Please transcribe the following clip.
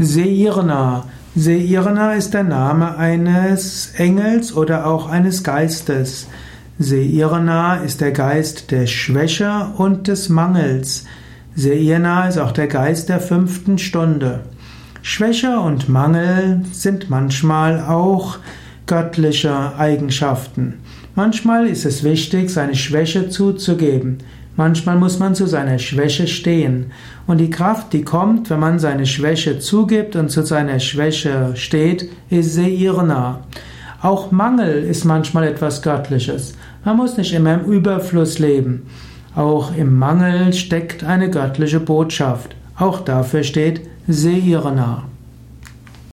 Seirna. Seirna ist der Name eines Engels oder auch eines Geistes. Seirna ist der Geist der Schwäche und des Mangels. Seirna ist auch der Geist der fünften Stunde. Schwäche und Mangel sind manchmal auch göttliche Eigenschaften. Manchmal ist es wichtig, seine Schwäche zuzugeben. Manchmal muss man zu seiner Schwäche stehen. Und die Kraft, die kommt, wenn man seine Schwäche zugibt und zu seiner Schwäche steht, ist Seirna. Auch Mangel ist manchmal etwas Göttliches. Man muss nicht immer im Überfluss leben. Auch im Mangel steckt eine göttliche Botschaft. Auch dafür steht Seirna.